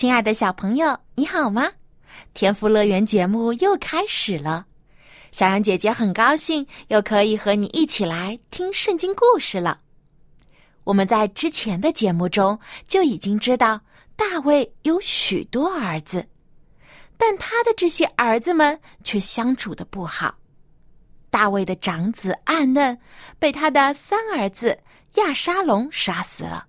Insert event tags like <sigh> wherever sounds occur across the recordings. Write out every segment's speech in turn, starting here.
亲爱的小朋友，你好吗？天赋乐园节目又开始了，小羊姐姐很高兴又可以和你一起来听圣经故事了。我们在之前的节目中就已经知道，大卫有许多儿子，但他的这些儿子们却相处的不好。大卫的长子暗嫩被他的三儿子亚沙龙杀死了。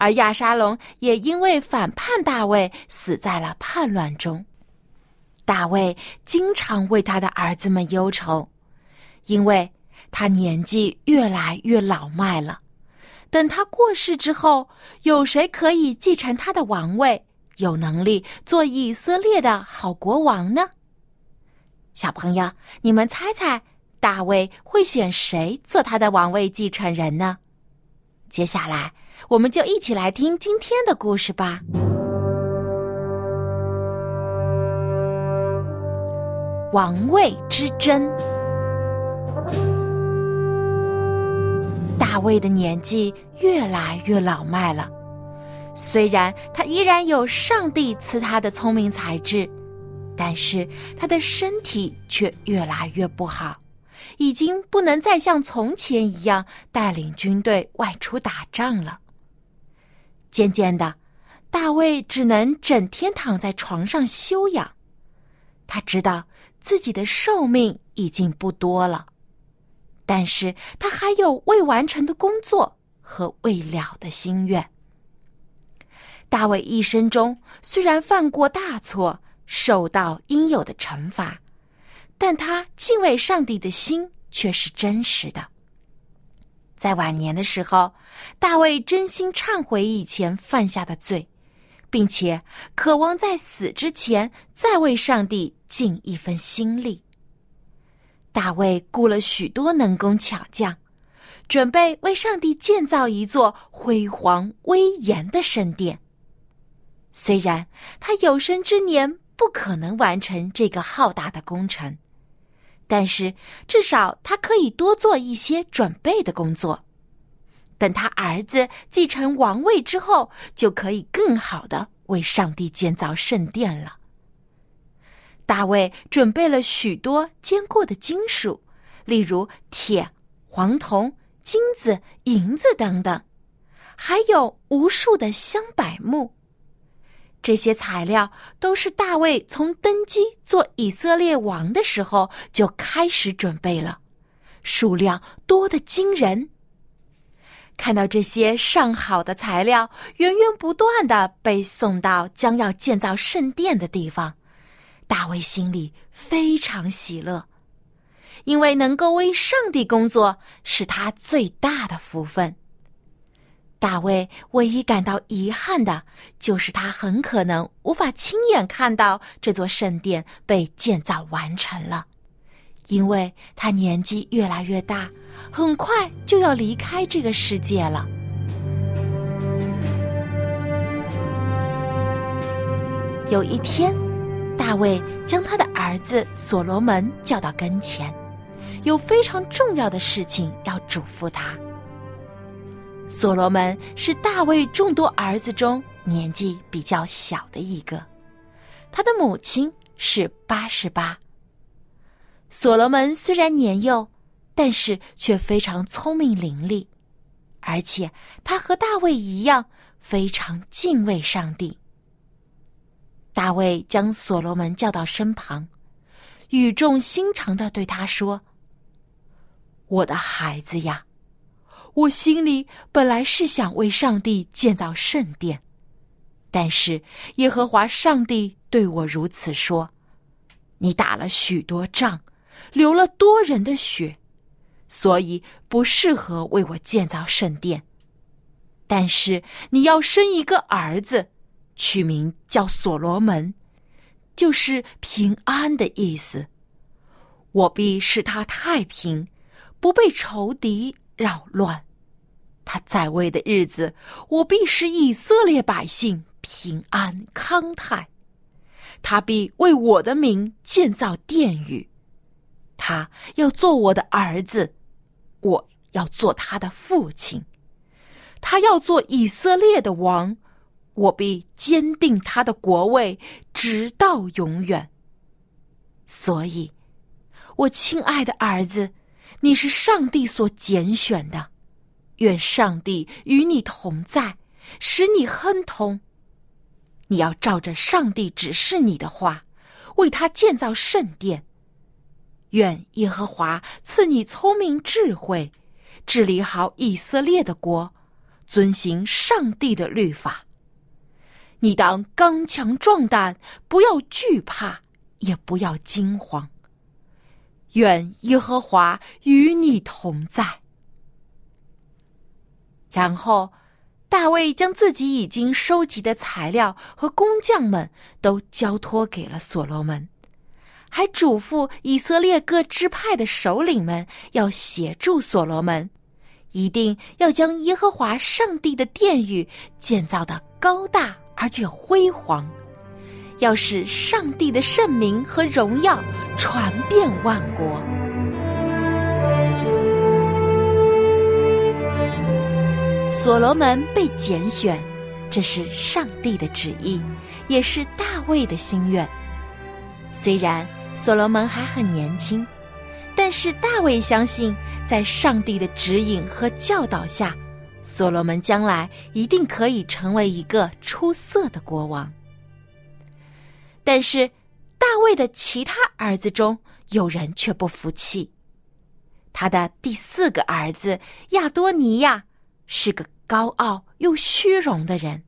而亚沙龙也因为反叛大卫，死在了叛乱中。大卫经常为他的儿子们忧愁，因为他年纪越来越老迈了。等他过世之后，有谁可以继承他的王位，有能力做以色列的好国王呢？小朋友，你们猜猜，大卫会选谁做他的王位继承人呢？接下来。我们就一起来听今天的故事吧。王位之争。大卫的年纪越来越老迈了，虽然他依然有上帝赐他的聪明才智，但是他的身体却越来越不好，已经不能再像从前一样带领军队外出打仗了。渐渐的，大卫只能整天躺在床上休养。他知道自己的寿命已经不多了，但是他还有未完成的工作和未了的心愿。大卫一生中虽然犯过大错，受到应有的惩罚，但他敬畏上帝的心却是真实的。在晚年的时候，大卫真心忏悔以前犯下的罪，并且渴望在死之前再为上帝尽一份心力。大卫雇了许多能工巧匠，准备为上帝建造一座辉煌威严的圣殿。虽然他有生之年不可能完成这个浩大的工程。但是，至少他可以多做一些准备的工作。等他儿子继承王位之后，就可以更好的为上帝建造圣殿了。大卫准备了许多坚固的金属，例如铁、黄铜、金子、银子等等，还有无数的香柏木。这些材料都是大卫从登基做以色列王的时候就开始准备了，数量多得惊人。看到这些上好的材料源源不断的被送到将要建造圣殿的地方，大卫心里非常喜乐，因为能够为上帝工作是他最大的福分。大卫唯一感到遗憾的，就是他很可能无法亲眼看到这座圣殿被建造完成了，因为他年纪越来越大，很快就要离开这个世界了。有一天，大卫将他的儿子所罗门叫到跟前，有非常重要的事情要嘱咐他。所罗门是大卫众多儿子中年纪比较小的一个，他的母亲是八十八。所罗门虽然年幼，但是却非常聪明伶俐，而且他和大卫一样非常敬畏上帝。大卫将所罗门叫到身旁，语重心长的对他说：“我的孩子呀。”我心里本来是想为上帝建造圣殿，但是耶和华上帝对我如此说：“你打了许多仗，流了多人的血，所以不适合为我建造圣殿。但是你要生一个儿子，取名叫所罗门，就是平安的意思。我必使他太平，不被仇敌扰乱。他在位的日子，我必使以色列百姓平安康泰。他必为我的名建造殿宇。他要做我的儿子，我要做他的父亲。他要做以色列的王，我必坚定他的国位，直到永远。所以，我亲爱的儿子，你是上帝所拣选的，愿上帝与你同在，使你亨通。你要照着上帝指示你的话，为他建造圣殿。愿耶和华赐你聪明智慧，治理好以色列的国。遵行上帝的律法，你当刚强壮胆，不要惧怕，也不要惊慌。愿耶和华与你同在。然后，大卫将自己已经收集的材料和工匠们都交托给了所罗门，还嘱咐以色列各支派的首领们要协助所罗门。一定要将耶和华上帝的殿宇建造的高大而且辉煌，要使上帝的圣名和荣耀传遍万国。所罗门被拣选，这是上帝的旨意，也是大卫的心愿。虽然所罗门还很年轻。但是大卫相信，在上帝的指引和教导下，所罗门将来一定可以成为一个出色的国王。但是大卫的其他儿子中有人却不服气，他的第四个儿子亚多尼亚是个高傲又虚荣的人，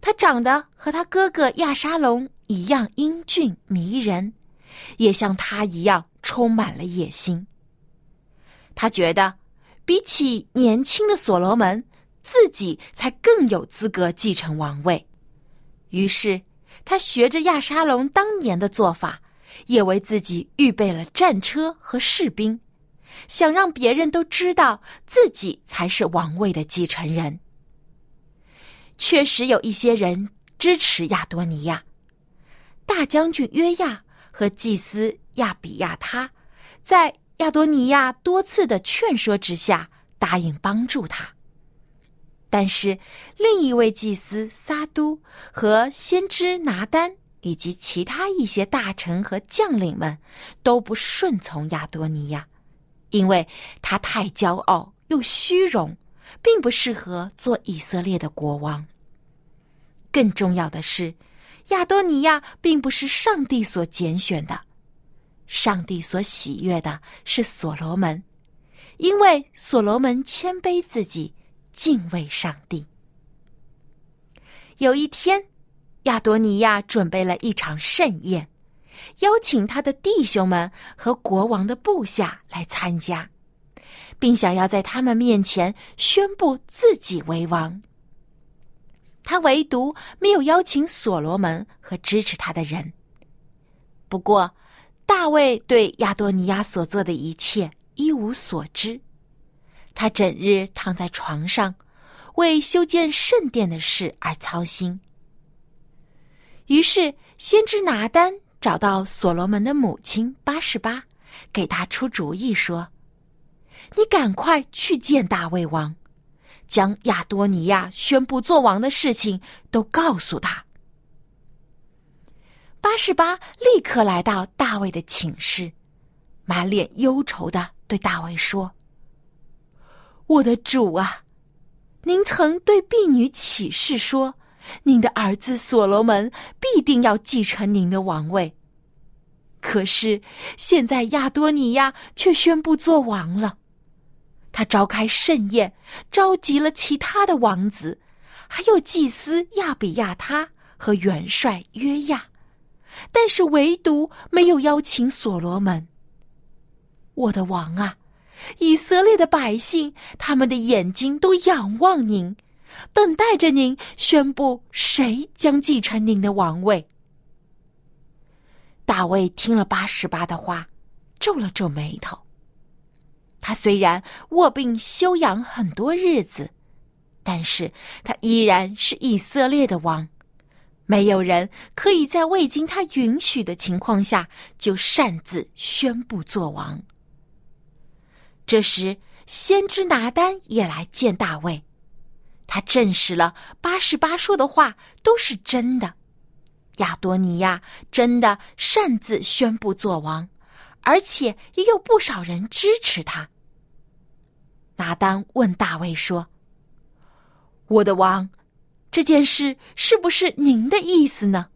他长得和他哥哥亚沙龙一样英俊迷人，也像他一样。充满了野心。他觉得，比起年轻的所罗门，自己才更有资格继承王位。于是，他学着亚沙龙当年的做法，也为自己预备了战车和士兵，想让别人都知道自己才是王位的继承人。确实有一些人支持亚多尼亚，大将军约亚和祭司。亚比亚他，在亚多尼亚多次的劝说之下，答应帮助他。但是另一位祭司撒都和先知拿丹以及其他一些大臣和将领们都不顺从亚多尼亚，因为他太骄傲又虚荣，并不适合做以色列的国王。更重要的是，亚多尼亚并不是上帝所拣选的。上帝所喜悦的是所罗门，因为所罗门谦卑自己，敬畏上帝。有一天，亚多尼亚准备了一场盛宴，邀请他的弟兄们和国王的部下来参加，并想要在他们面前宣布自己为王。他唯独没有邀请所罗门和支持他的人。不过，大卫对亚多尼亚所做的一切一无所知，他整日躺在床上，为修建圣殿的事而操心。于是，先知拿丹找到所罗门的母亲八十八，给他出主意说：“你赶快去见大卫王，将亚多尼亚宣布做王的事情都告诉他。”八十八立刻来到大卫的寝室，满脸忧愁的对大卫说：“我的主啊，您曾对婢女起誓说，您的儿子所罗门必定要继承您的王位。可是现在亚多尼亚却宣布做王了，他召开盛宴，召集了其他的王子，还有祭司亚比亚他和元帅约亚。”但是唯独没有邀请所罗门。我的王啊，以色列的百姓，他们的眼睛都仰望您，等待着您宣布谁将继承您的王位。大卫听了八十八的话，皱了皱眉头。他虽然卧病休养很多日子，但是他依然是以色列的王。没有人可以在未经他允许的情况下就擅自宣布做王。这时，先知拿丹也来见大卫，他证实了八十八说的话都是真的。亚多尼亚真的擅自宣布做王，而且也有不少人支持他。拿丹问大卫说：“我的王。”这件事是不是您的意思呢？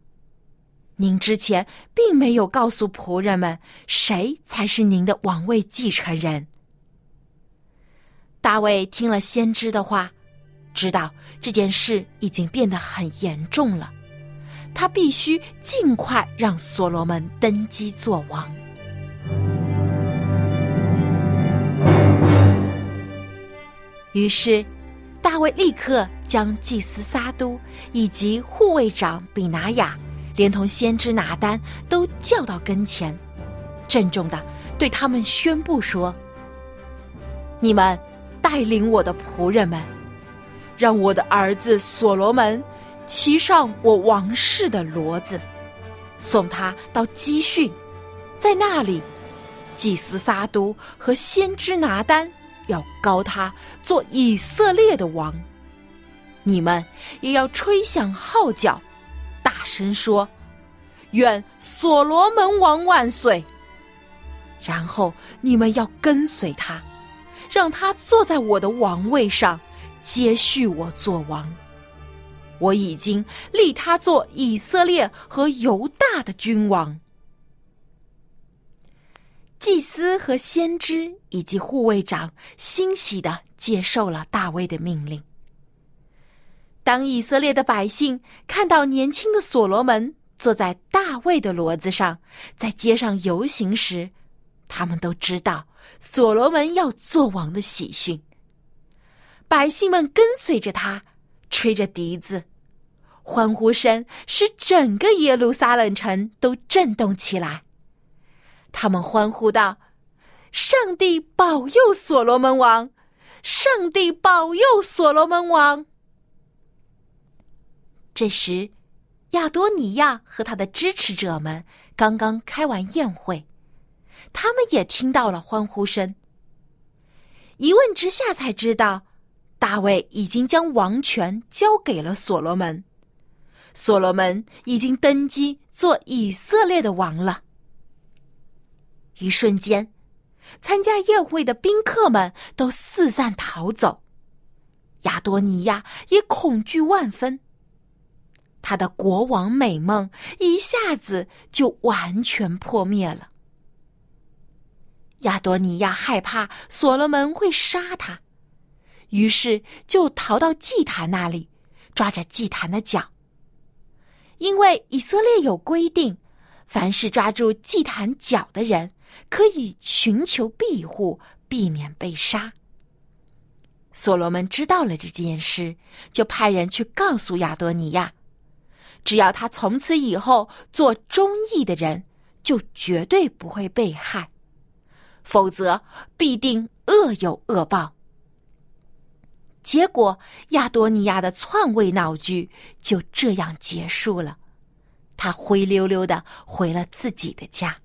您之前并没有告诉仆人们谁才是您的王位继承人。大卫听了先知的话，知道这件事已经变得很严重了，他必须尽快让所罗门登基做王。于是。大卫立刻将祭司撒都以及护卫长比拿雅，连同先知拿丹都叫到跟前，郑重的对他们宣布说：“你们带领我的仆人们，让我的儿子所罗门骑上我王室的骡子，送他到基训，在那里，祭司撒都和先知拿丹。”要高他做以色列的王，你们也要吹响号角，大声说：“愿所罗门王万岁！”然后你们要跟随他，让他坐在我的王位上，接续我做王。我已经立他做以色列和犹大的君王。祭司和先知以及护卫长欣喜的接受了大卫的命令。当以色列的百姓看到年轻的所罗门坐在大卫的骡子上，在街上游行时，他们都知道所罗门要做王的喜讯。百姓们跟随着他，吹着笛子，欢呼声使整个耶路撒冷城都震动起来。他们欢呼道：“上帝保佑所罗门王！上帝保佑所罗门王！”这时，亚多尼亚和他的支持者们刚刚开完宴会，他们也听到了欢呼声。一问之下，才知道大卫已经将王权交给了所罗门，所罗门已经登基做以色列的王了。一瞬间，参加宴会的宾客们都四散逃走，亚多尼亚也恐惧万分。他的国王美梦一下子就完全破灭了。亚多尼亚害怕所罗门会杀他，于是就逃到祭坛那里，抓着祭坛的脚。因为以色列有规定，凡是抓住祭坛脚的人。可以寻求庇护，避免被杀。所罗门知道了这件事，就派人去告诉亚多尼亚，只要他从此以后做忠义的人，就绝对不会被害；否则，必定恶有恶报。结果，亚多尼亚的篡位闹剧就这样结束了，他灰溜溜的回了自己的家。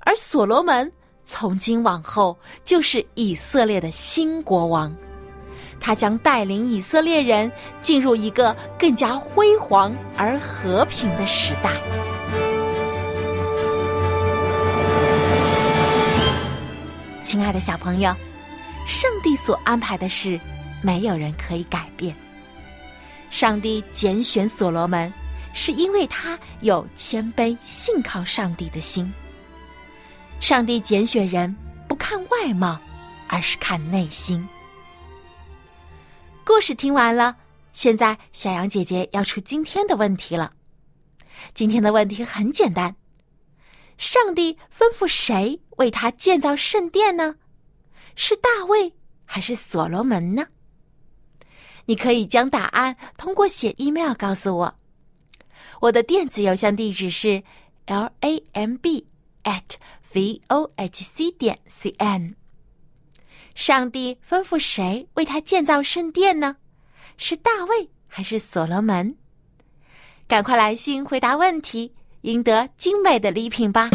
而所罗门从今往后就是以色列的新国王，他将带领以色列人进入一个更加辉煌而和平的时代。亲爱的小朋友，上帝所安排的事，没有人可以改变。上帝拣选所罗门，是因为他有谦卑信靠上帝的心。上帝拣选人不看外貌，而是看内心。故事听完了，现在小羊姐姐要出今天的问题了。今天的问题很简单：上帝吩咐谁为他建造圣殿呢？是大卫还是所罗门呢？你可以将答案通过写 email 告诉我。我的电子邮箱地址是 l a m b at v o h c 点 c n。上帝吩咐谁为他建造圣殿呢？是大卫还是所罗门？赶快来信回答问题，赢得精美的礼品吧！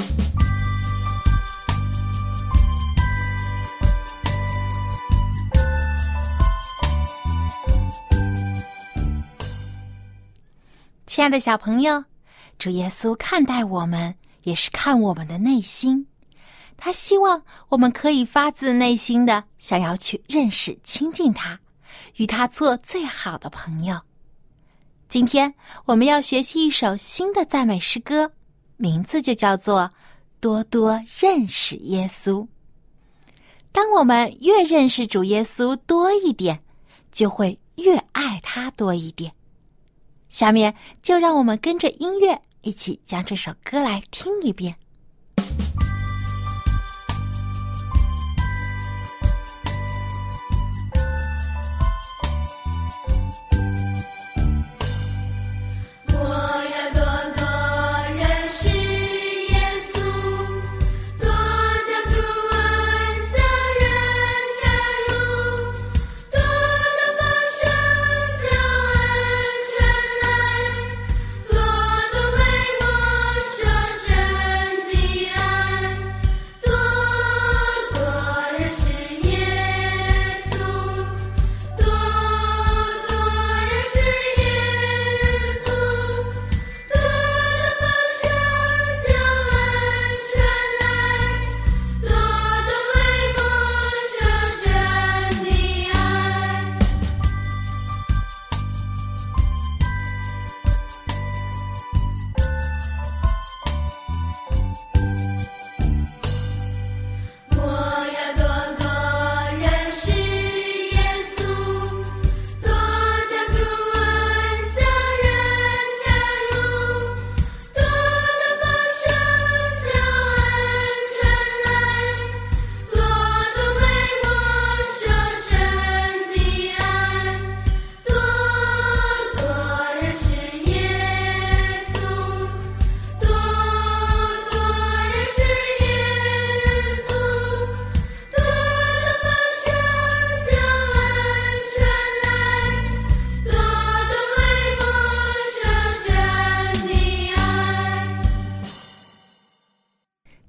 亲爱的小朋友，主耶稣看待我们，也是看我们的内心。他希望我们可以发自内心的想要去认识、亲近他，与他做最好的朋友。今天我们要学习一首新的赞美诗歌，名字就叫做《多多认识耶稣》。当我们越认识主耶稣多一点，就会越爱他多一点。下面就让我们跟着音乐一起将这首歌来听一遍。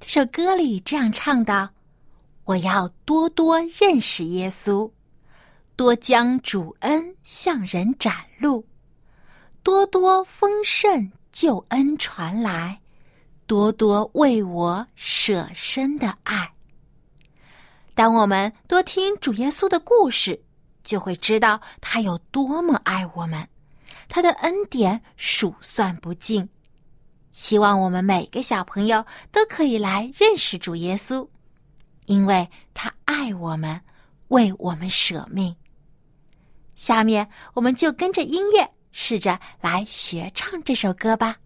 这首歌里这样唱道：“我要多多认识耶稣，多将主恩向人展露，多多丰盛救恩传来，多多为我舍身的爱。”当我们多听主耶稣的故事，就会知道他有多么爱我们，他的恩典数算不尽。希望我们每个小朋友都可以来认识主耶稣，因为他爱我们，为我们舍命。下面我们就跟着音乐，试着来学唱这首歌吧。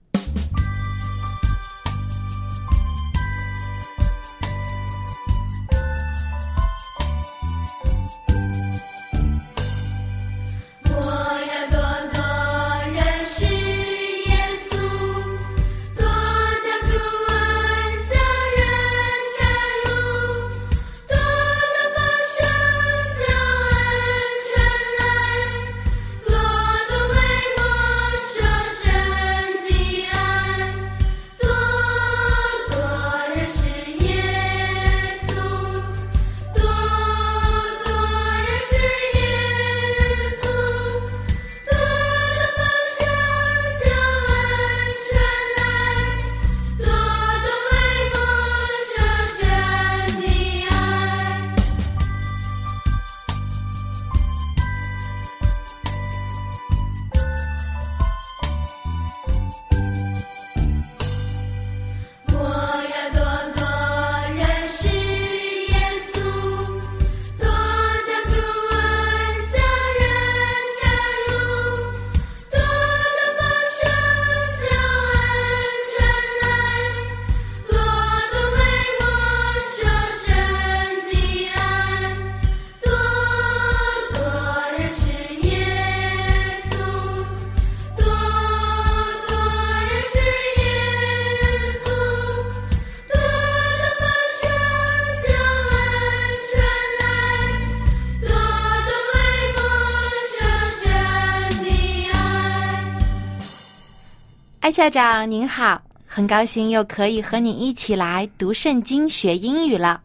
艾校长您好，很高兴又可以和你一起来读圣经学英语了。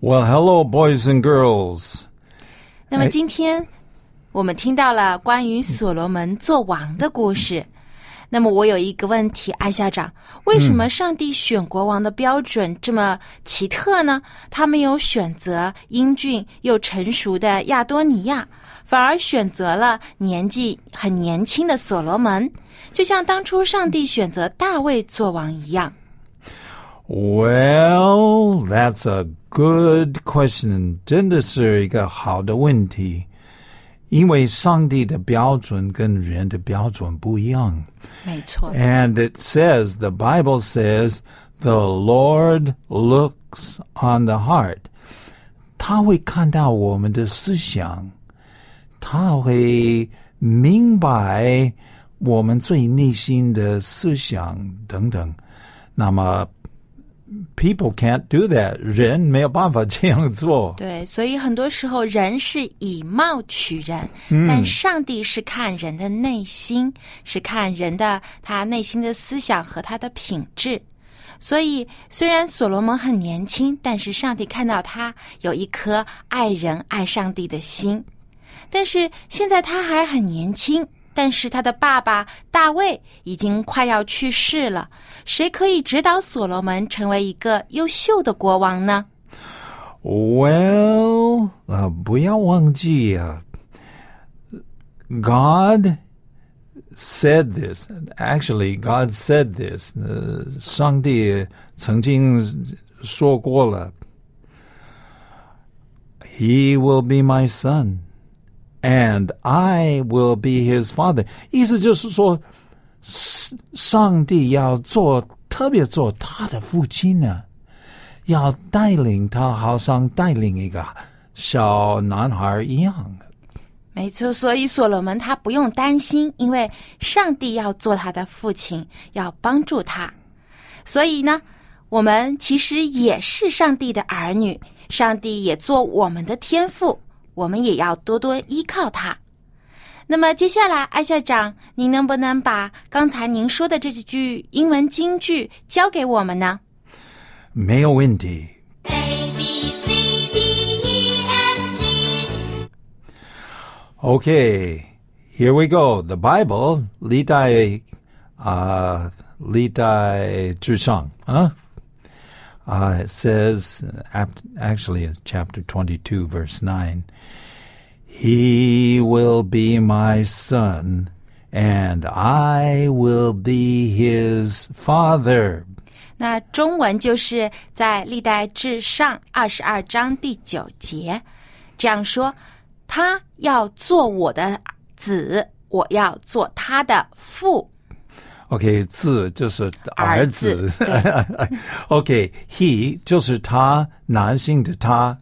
Well, hello, boys and girls. 那么今天我们听到了关于所罗门做王的故事。那么我有一个问题，艾校长，为什么上帝选国王的标准这么奇特呢？他没有选择英俊又成熟的亚多尼亚，反而选择了年纪很年轻的所罗门，就像当初上帝选择大卫做王一样。 Well, that's a good question. 真的是一个好的问题。因为上帝的标准跟人的标准不一样。没错， And it says, the Bible says, the Lord looks on the heart. 他会看到我们的思想， 他会明白我们最内心的思想等等。那么，people can't do that，人没有办法这样做。对，所以很多时候人是以貌取人，但上帝是看人的内心，是看人的他内心的思想和他的品质。所以，虽然所罗门很年轻，但是上帝看到他有一颗爱人、爱上帝的心。但是现在他还很年轻，但是他的爸爸大卫已经快要去世了。谁可以指导所罗门成为一个优秀的国王呢？Well，呃，不要忘记啊，God said this. Actually, God said this. 呃，上帝曾经说过了，He will be my son, and I will be his father. 意思就是说，上上帝要做特别做他的父亲呢。要带领他，好像带领一个小男孩一样。没错，所以所罗门他不用担心，因为上帝要做他的父亲，要帮助他。所以呢，我们其实也是上帝的儿女，上帝也做我们的天父，我们也要多多依靠他。那么接下来，艾校长，您能不能把刚才您说的这几句英文金句教给我们呢？没有问题。A B C D E F G Okay, here we go. The Bible, 历代啊，历代至上啊。Uh, it says, ap- actually, it's chapter 22, verse 9. He will be my son, and I will be his father. 那中文就是在历代至上二十二章第九节这样说：“他要做我的子，我要做他的父。 OK，字就是儿儿子子。OK，he <laughs> 就是他，男性的他。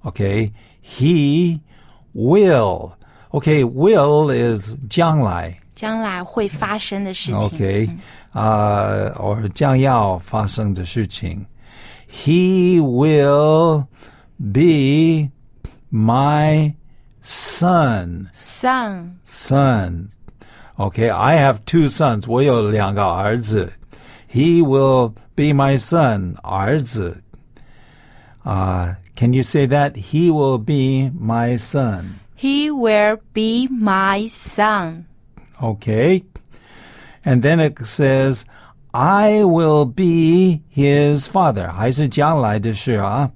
OK，he will。OK，will is 将来。”将来会发生的事情。 OK，啊、或将要发生的事情。He will be my son. Son， son. Okay, I have two sons. 我有两个儿子. He will be my son. 儿子. Uh, can you say that? He will be my son. he will be my son. Okay. And then it says, I will be his father. 还是将来的事啊。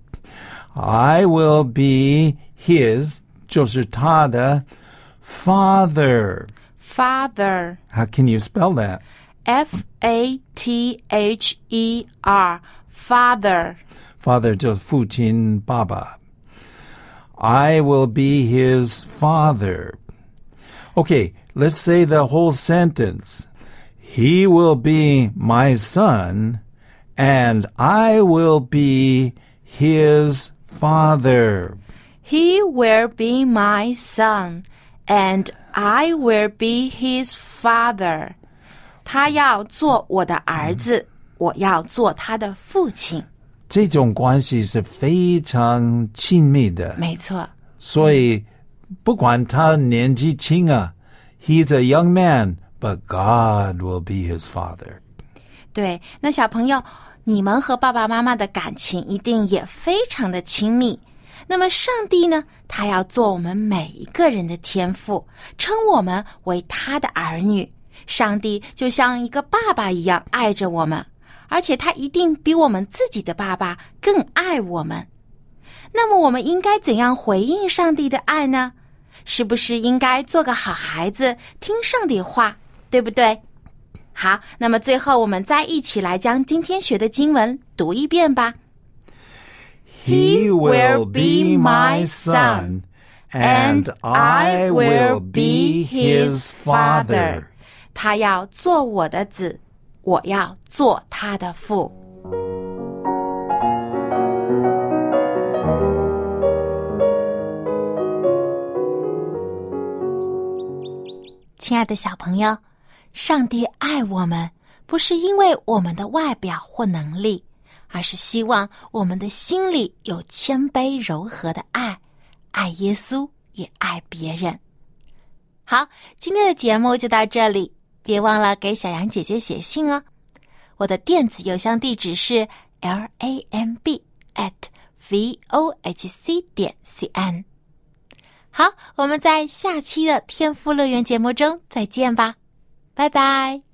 I will be his 就是他的 father. Father, How can you spell that? F A T H E R, father. Father 就是父亲爸爸. I will be his father. Okay, let's say the whole sentence. He will be my son, and I will be his father. He will be my son, and I will be his father. 他要做我的儿子，我要做他的父亲。这种关系是非常亲密的。没错，所以不管他年纪轻啊，he's a young man，but God will be his father. 对，那小朋友，你们和爸爸妈妈的感情一定也非常的亲密。那么上帝呢？他要做我们每一个人的天赋，称我们为他的儿女。上帝就像一个爸爸一样爱着我们，而且他一定比我们自己的爸爸更爱我们。那么我们应该怎样回应上帝的爱呢？是不是应该做个好孩子，听上帝话，对不对？好，那么最后我们再一起来将今天学的经文读一遍吧。He will be my son, and I will be his father. 他要做我的子，我要做他的父。亲爱的小朋友，上帝爱我们，不是因为我们的外表或能力，而是希望我们的心里有谦卑柔和的爱，爱耶稣也爱别人。好，今天的节目就到这里，别忘了给小羊姐姐写信哦。我的电子邮箱地址是 l a m b at v o h c 点 c n。好，我们在下期的天赋乐园节目中再见吧，拜拜。